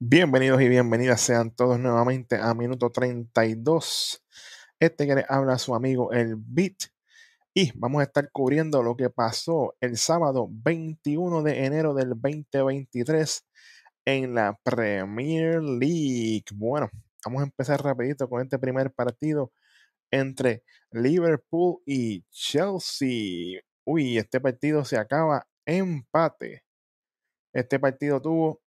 Bienvenidos y bienvenidas sean todos nuevamente a minuto 32. Este que les habla su amigo el Beat. Y vamos a estar cubriendo lo que pasó el sábado 21 de enero del 2023 en la Premier League. Bueno, vamos a empezar rapidito con este primer partido entre Liverpool y Chelsea. Uy, este partido se acaba empate. Este partido tuvo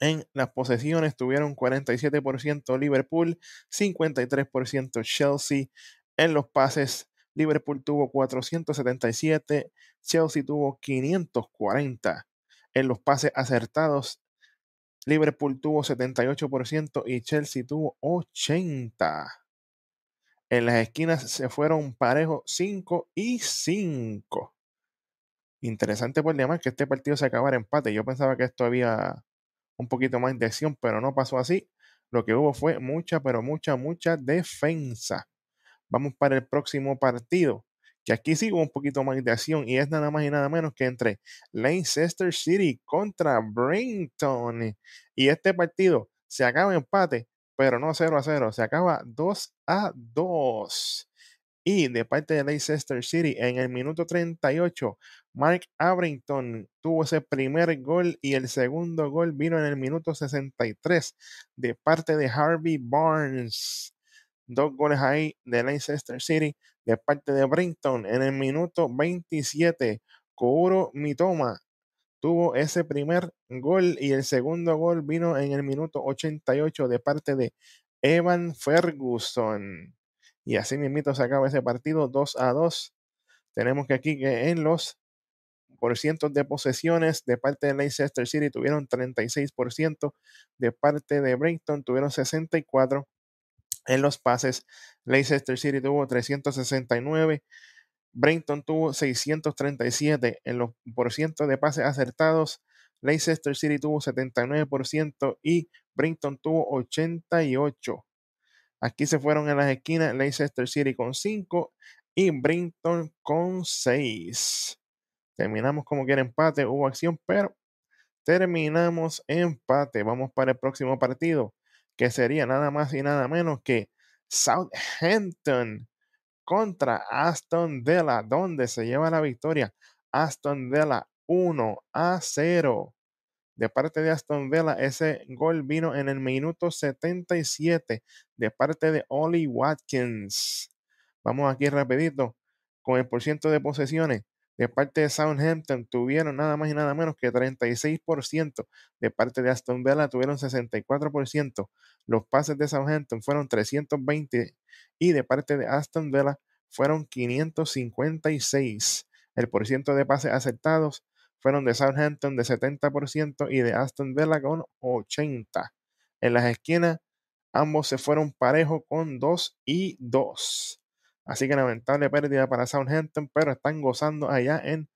en las posesiones tuvieron 47% Liverpool, 53% Chelsea. En los pases, Liverpool tuvo 477, Chelsea tuvo 540. En los pases acertados, Liverpool tuvo 78% y Chelsea tuvo 80%. En las esquinas se fueron parejos 5 y 5. Interesante por demás que este partido se acabara empate. Yo pensaba que esto había un poquito más de acción, pero no pasó así. Lo que hubo fue mucha, pero mucha, mucha defensa. Vamos para el próximo partido, que aquí sí hubo un poquito más de acción y es nada más y nada menos que entre Leicester City contra Brinton. Y este partido se acaba empate, pero no 0 a 0, se acaba 2 a 2. Y de parte de Leicester City, en el minuto 38, Mark Abrington tuvo ese primer gol y el segundo gol vino en el minuto 63 de parte de Harvey Barnes. Dos goles ahí de Leicester City de parte de Brinton en el minuto 27. Kouro Mitoma tuvo ese primer gol y el segundo gol vino en el minuto 88 de parte de Evan Ferguson. Y así mismo se acaba ese partido 2 a 2. Tenemos que aquí que en los por cientos de posesiones de parte de Leicester City tuvieron 36%, de parte de Brighton tuvieron 64%. En los pases, Leicester City tuvo 369, Brighton tuvo 637 en los por ciento de pases acertados. Leicester City tuvo 79% y Brighton tuvo 88. Aquí se fueron en las esquinas Leicester City con 5 y Brinton con 6. Terminamos como quiera empate, hubo acción, pero terminamos empate. Vamos para el próximo partido, que sería nada más y nada menos que Southampton contra Aston Villa, donde se lleva la victoria. Aston Villa 1 a 0 de parte de Aston Villa. Ese gol vino en el minuto 77 de parte de Ollie Watkins. Vamos aquí rapidito con el porcentaje de posesiones. De parte de Southampton tuvieron nada más y nada menos que 36%. De parte de Aston Villa tuvieron 64%. Los pases de Southampton fueron 320 y de parte de Aston Villa fueron 556. El porcentaje de pases aceptados fueron de Southampton de 70% y de Aston Villa con 80%. En las esquinas, ambos se fueron parejos con 2 y 2. Así que lamentable pérdida para Southampton, pero están gozando allá en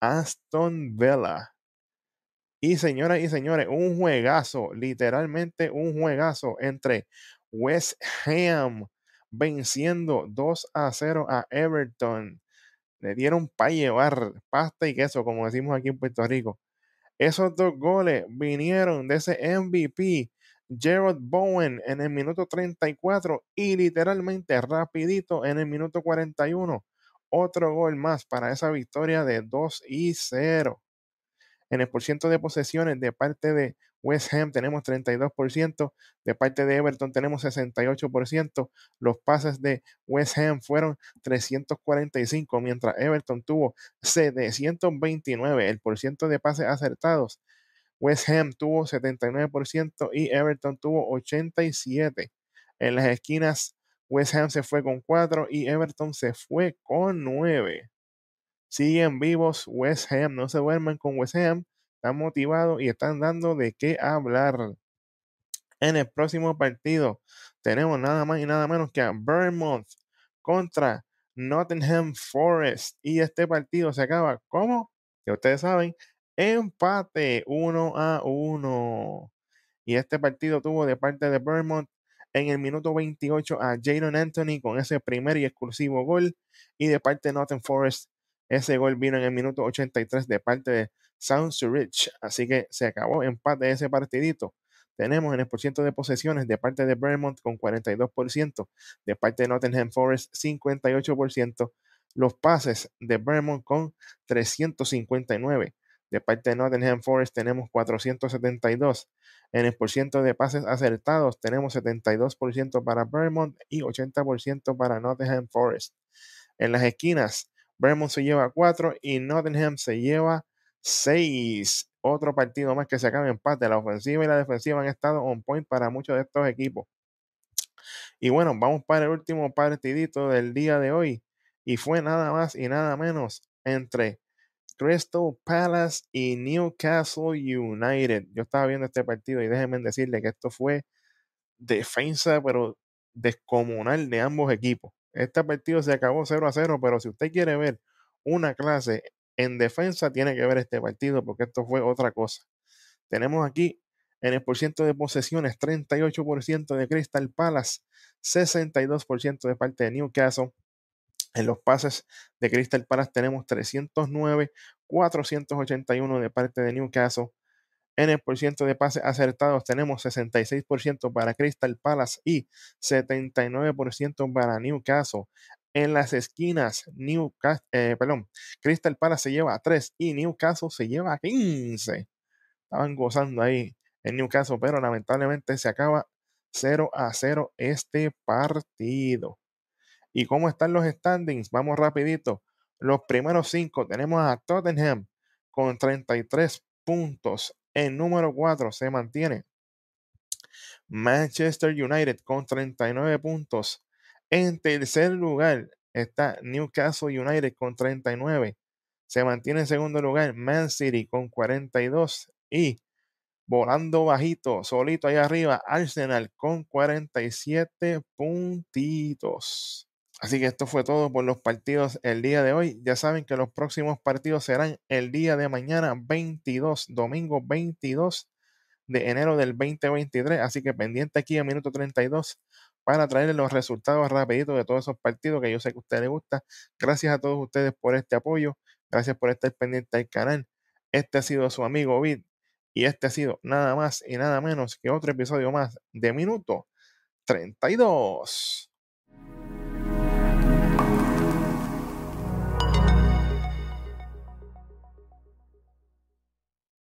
Aston Villa. Y señoras y señores, un juegazo, literalmente un juegazo entre West Ham venciendo 2 a 0 a Everton le dieron para llevar pasta y queso, como decimos aquí en Puerto Rico. Esos dos goles vinieron de ese MVP, Gerald Bowen, en el minuto 34 y literalmente rapidito en el minuto 41. Otro gol más para esa victoria de 2 y 0. En el porcentaje de posesiones de parte de West Ham tenemos 32%, de parte de Everton tenemos 68%, los pases de West Ham fueron 345, mientras Everton tuvo 729, el porcentaje de pases acertados. West Ham tuvo 79% y Everton tuvo 87. En las esquinas, West Ham se fue con 4 y Everton se fue con 9. Siguen vivos West Ham, no se duermen con West Ham están motivados y están dando de qué hablar. En el próximo partido tenemos nada más y nada menos que a Vermont contra Nottingham Forest. Y este partido se acaba como, que ustedes saben, empate 1 a 1. Y este partido tuvo de parte de Vermont en el minuto 28 a Jadon Anthony con ese primer y exclusivo gol. Y de parte de Nottingham Forest, ese gol vino en el minuto 83 de parte de Sounds Rich. Así que se acabó empate ese partidito. tenemos en el porcentaje de posesiones de parte de Vermont con 42%, de parte de Nottingham Forest 58%, los pases de Vermont con 359, de parte de Nottingham Forest tenemos 472. En el porcentaje de pases acertados tenemos 72% para Vermont y 80% para Nottingham Forest. En las esquinas, Vermont se lleva 4 y Nottingham se lleva 6. Otro partido más que se acaba en empate. La ofensiva y la defensiva han estado on point para muchos de estos equipos. Y bueno, vamos para el último partidito del día de hoy. Y fue nada más y nada menos entre Crystal Palace y Newcastle United. Yo estaba viendo este partido y déjenme decirle que esto fue defensa, pero descomunal de ambos equipos. Este partido se acabó 0 a 0, pero si usted quiere ver una clase en defensa, tiene que ver este partido porque esto fue otra cosa. Tenemos aquí en el porcentaje de posesiones 38% de Crystal Palace, 62% de parte de Newcastle. En los pases de Crystal Palace tenemos 309, 481 de parte de Newcastle. En el porcentaje de pases acertados tenemos 66% para Crystal Palace y 79% para Newcastle. En las esquinas, Newcastle, eh, perdón, Crystal Palace se lleva 3 y Newcastle se lleva 15. Estaban gozando ahí en Newcastle, pero lamentablemente se acaba 0 a 0 este partido. ¿Y cómo están los standings? Vamos rapidito. Los primeros cinco tenemos a Tottenham con 33 puntos. En número 4 se mantiene Manchester United con 39 puntos. En tercer lugar está Newcastle United con 39. Se mantiene en segundo lugar Man City con 42. Y volando bajito, solito ahí arriba, Arsenal con 47 puntitos. Así que esto fue todo por los partidos el día de hoy. Ya saben que los próximos partidos serán el día de mañana 22, domingo 22 de enero del 2023. Así que pendiente aquí a minuto 32 para traerles los resultados rapiditos de todos esos partidos que yo sé que a ustedes les gusta. Gracias a todos ustedes por este apoyo. Gracias por estar pendiente del canal. Este ha sido su amigo Vid y este ha sido nada más y nada menos que otro episodio más de minuto 32.